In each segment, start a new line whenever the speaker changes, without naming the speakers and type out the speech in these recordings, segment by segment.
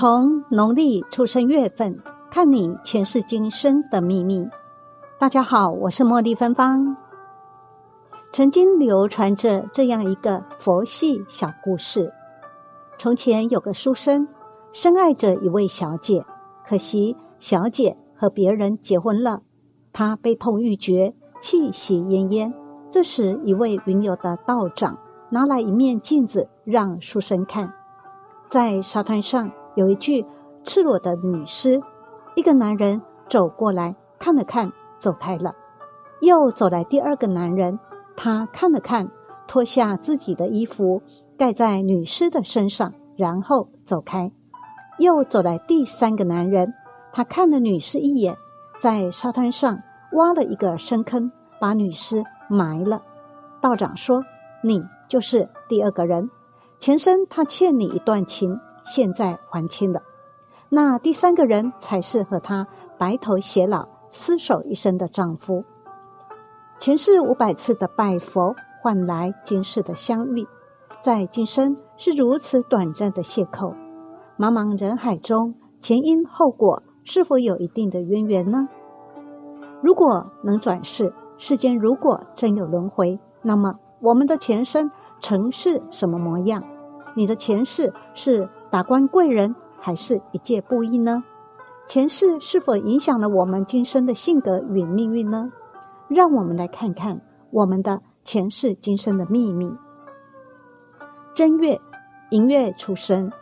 从农历出生月份看你前世今生的秘密。大家好，我是茉莉芬芳。曾经流传着这样一个佛系小故事：从前有个书生，深爱着一位小姐，可惜小姐和别人结婚了，他悲痛欲绝，气息奄奄。这时，一位云游的道长拿来一面镜子让书生看，在沙滩上。有一具赤裸的女尸，一个男人走过来看了看，走开了。又走来第二个男人，他看了看，脱下自己的衣服盖在女尸的身上，然后走开。又走来第三个男人，他看了女尸一眼，在沙滩上挖了一个深坑，把女尸埋了。道长说：“你就是第二个人，前生他欠你一段情。”现在还清了，那第三个人才是和他白头偕老、厮守一生的丈夫。前世五百次的拜佛，换来今世的相遇，在今生是如此短暂的邂逅。茫茫人海中，前因后果是否有一定的渊源呢？如果能转世，世间如果真有轮回，那么我们的前生曾是什么模样？你的前世是？达官贵人还是一介布衣呢？前世是否影响了我们今生的性格与命运呢？让我们来看看我们的前世今生的秘密。正月，寅月出生。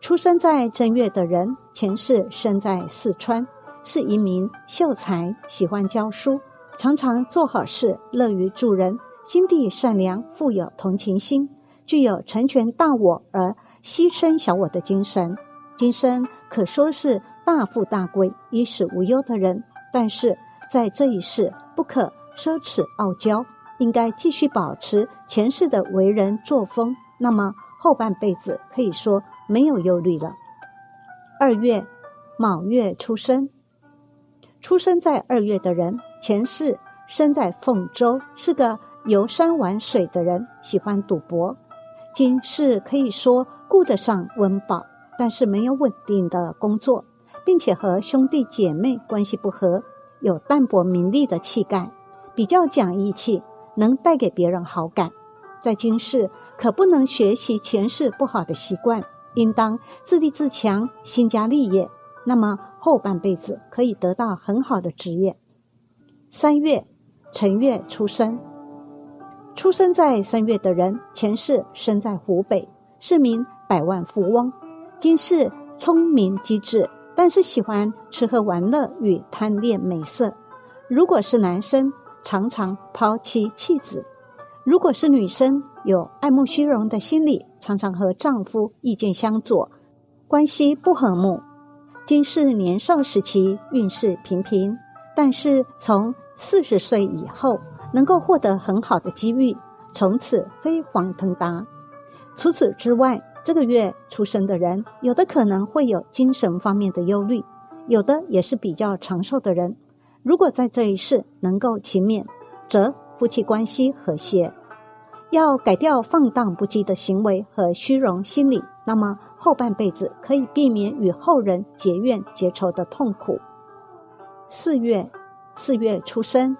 出生在正月的人，前世生在四川，是一名秀才，喜欢教书，常常做好事，乐于助人，心地善良，富有同情心，具有成全大我而。牺牲小我的精神，今生可说是大富大贵、衣食无忧的人。但是在这一世，不可奢侈傲娇，应该继续保持前世的为人作风。那么后半辈子可以说没有忧虑了。二月，卯月出生，出生在二月的人，前世生在凤州，是个游山玩水的人，喜欢赌博。今世可以说顾得上温饱，但是没有稳定的工作，并且和兄弟姐妹关系不和，有淡泊名利的气概，比较讲义气，能带给别人好感。在今世可不能学习前世不好的习惯，应当自立自强，兴家立业。那么后半辈子可以得到很好的职业。三月，辰月出生。出生在三月的人，前世生在湖北，是名百万富翁。今世聪明机智，但是喜欢吃喝玩乐与贪恋美色。如果是男生，常常抛妻弃子；如果是女生，有爱慕虚荣的心理，常常和丈夫意见相左，关系不和睦。今世年少时期运势平平，但是从四十岁以后。能够获得很好的机遇，从此飞黄腾达。除此之外，这个月出生的人，有的可能会有精神方面的忧虑，有的也是比较长寿的人。如果在这一世能够勤勉，则夫妻关系和谐。要改掉放荡不羁的行为和虚荣心理，那么后半辈子可以避免与后人结怨结仇的痛苦。四月，四月出生。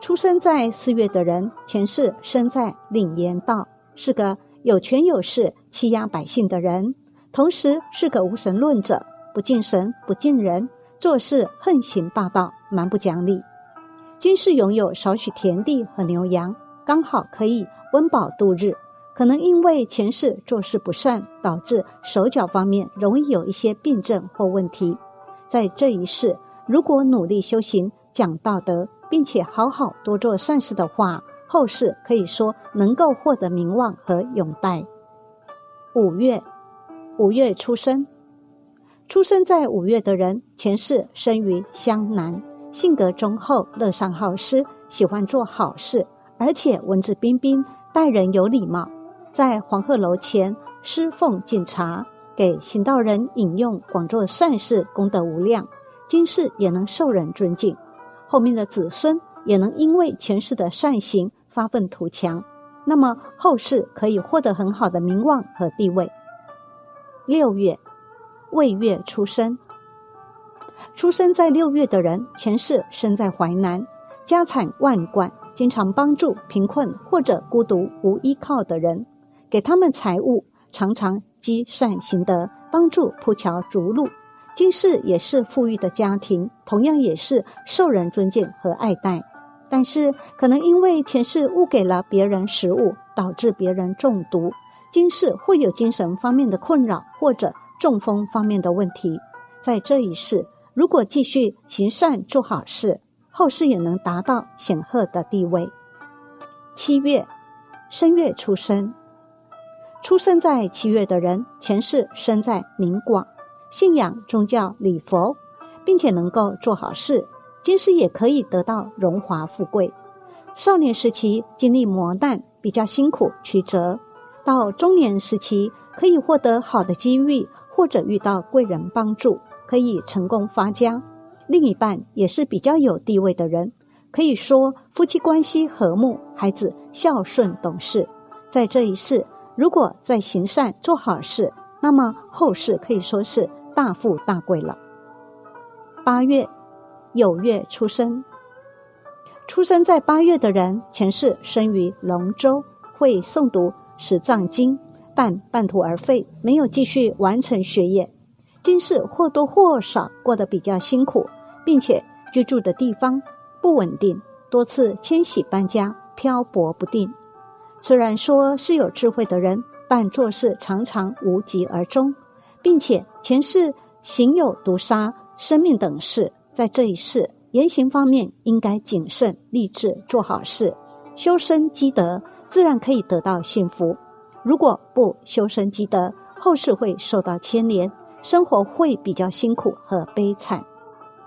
出生在四月的人，前世生在岭岩道，是个有权有势、欺压百姓的人，同时是个无神论者，不敬神、不敬人，做事横行霸道、蛮不讲理。今世拥有少许田地和牛羊，刚好可以温饱度日。可能因为前世做事不善，导致手脚方面容易有一些病症或问题。在这一世，如果努力修行、讲道德。并且好好多做善事的话，后世可以说能够获得名望和拥戴。五月，五月出生，出生在五月的人，前世生于湘南，性格忠厚，乐善好施，喜欢做好事，而且文质彬彬，待人有礼貌，在黄鹤楼前施奉敬茶，给行道人饮用，广做善事，功德无量，今世也能受人尊敬。后面的子孙也能因为前世的善行发愤图强，那么后世可以获得很好的名望和地位。六月，未月出生。出生在六月的人，前世生在淮南，家产万贯，经常帮助贫困或者孤独无依靠的人，给他们财物，常常积善行德，帮助铺桥筑路。今世也是富裕的家庭，同样也是受人尊敬和爱戴。但是，可能因为前世误给了别人食物，导致别人中毒，今世会有精神方面的困扰，或者中风方面的问题。在这一世，如果继续行善做好事，后世也能达到显赫的地位。七月，申月出生，出生在七月的人，前世生在明广，信仰宗教礼佛，并且能够做好事。今世也可以得到荣华富贵。少年时期经历磨难，比较辛苦曲折；到中年时期可以获得好的机遇，或者遇到贵人帮助，可以成功发家。另一半也是比较有地位的人，可以说夫妻关系和睦，孩子孝顺懂事。在这一世，如果在行善做好事，那么后世可以说是大富大贵了。八月。酉月出生，出生在八月的人，前世生于龙州，会诵读《十藏经》，但半途而废，没有继续完成学业。今世或多或少过得比较辛苦，并且居住的地方不稳定，多次迁徙搬家，漂泊不定。虽然说是有智慧的人，但做事常常无疾而终，并且前世行有毒杀生命等事。在这一世言行方面，应该谨慎、立志做好事，修身积德，自然可以得到幸福。如果不修身积德，后世会受到牵连，生活会比较辛苦和悲惨，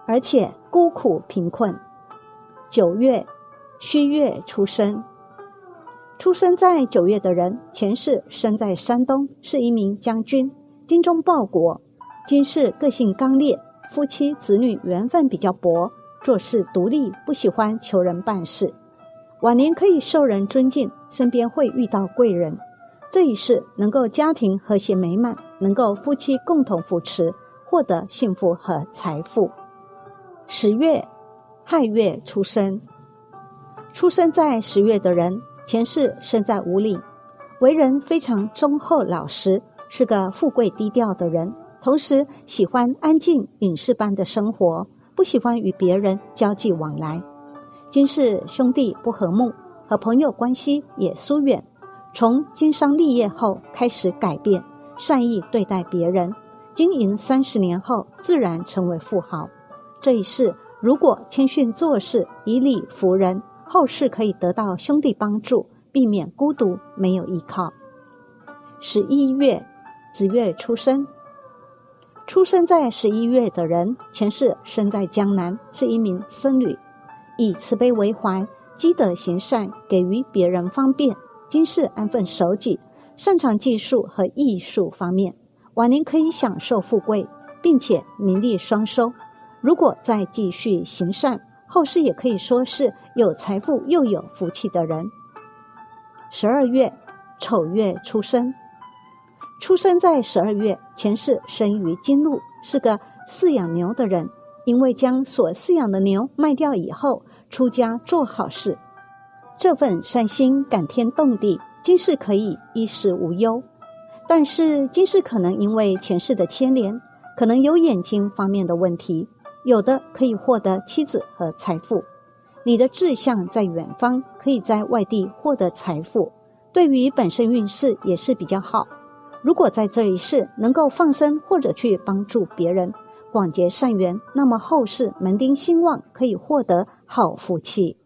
而且孤苦贫困。九月，虚月出生。出生在九月的人，前世生在山东，是一名将军，精忠报国。今世个性刚烈。夫妻子女缘分比较薄，做事独立，不喜欢求人办事。晚年可以受人尊敬，身边会遇到贵人。这一世能够家庭和谐美满，能够夫妻共同扶持，获得幸福和财富。十月亥月出生，出生在十月的人，前世生在五岭，为人非常忠厚老实，是个富贵低调的人。同时喜欢安静隐士般的生活，不喜欢与别人交际往来。今世兄弟不和睦，和朋友关系也疏远。从经商立业后开始改变，善意对待别人。经营三十年后，自然成为富豪。这一世如果谦逊做事，以礼服人，后世可以得到兄弟帮助，避免孤独没有依靠。十一月子月出生。出生在十一月的人，前世生在江南，是一名僧侣，以慈悲为怀，积德行善，给予别人方便。今世安分守己，擅长技术和艺术方面，晚年可以享受富贵，并且名利双收。如果再继续行善，后世也可以说是有财富又有福气的人。十二月丑月出生。出生在十二月，前世生于金鹿，是个饲养牛的人。因为将所饲养的牛卖掉以后，出家做好事，这份善心感天动地，今世可以衣食无忧。但是今世可能因为前世的牵连，可能有眼睛方面的问题，有的可以获得妻子和财富。你的志向在远方，可以在外地获得财富，对于本身运势也是比较好。如果在这一世能够放生或者去帮助别人，广结善缘，那么后世门丁兴旺，可以获得好福气。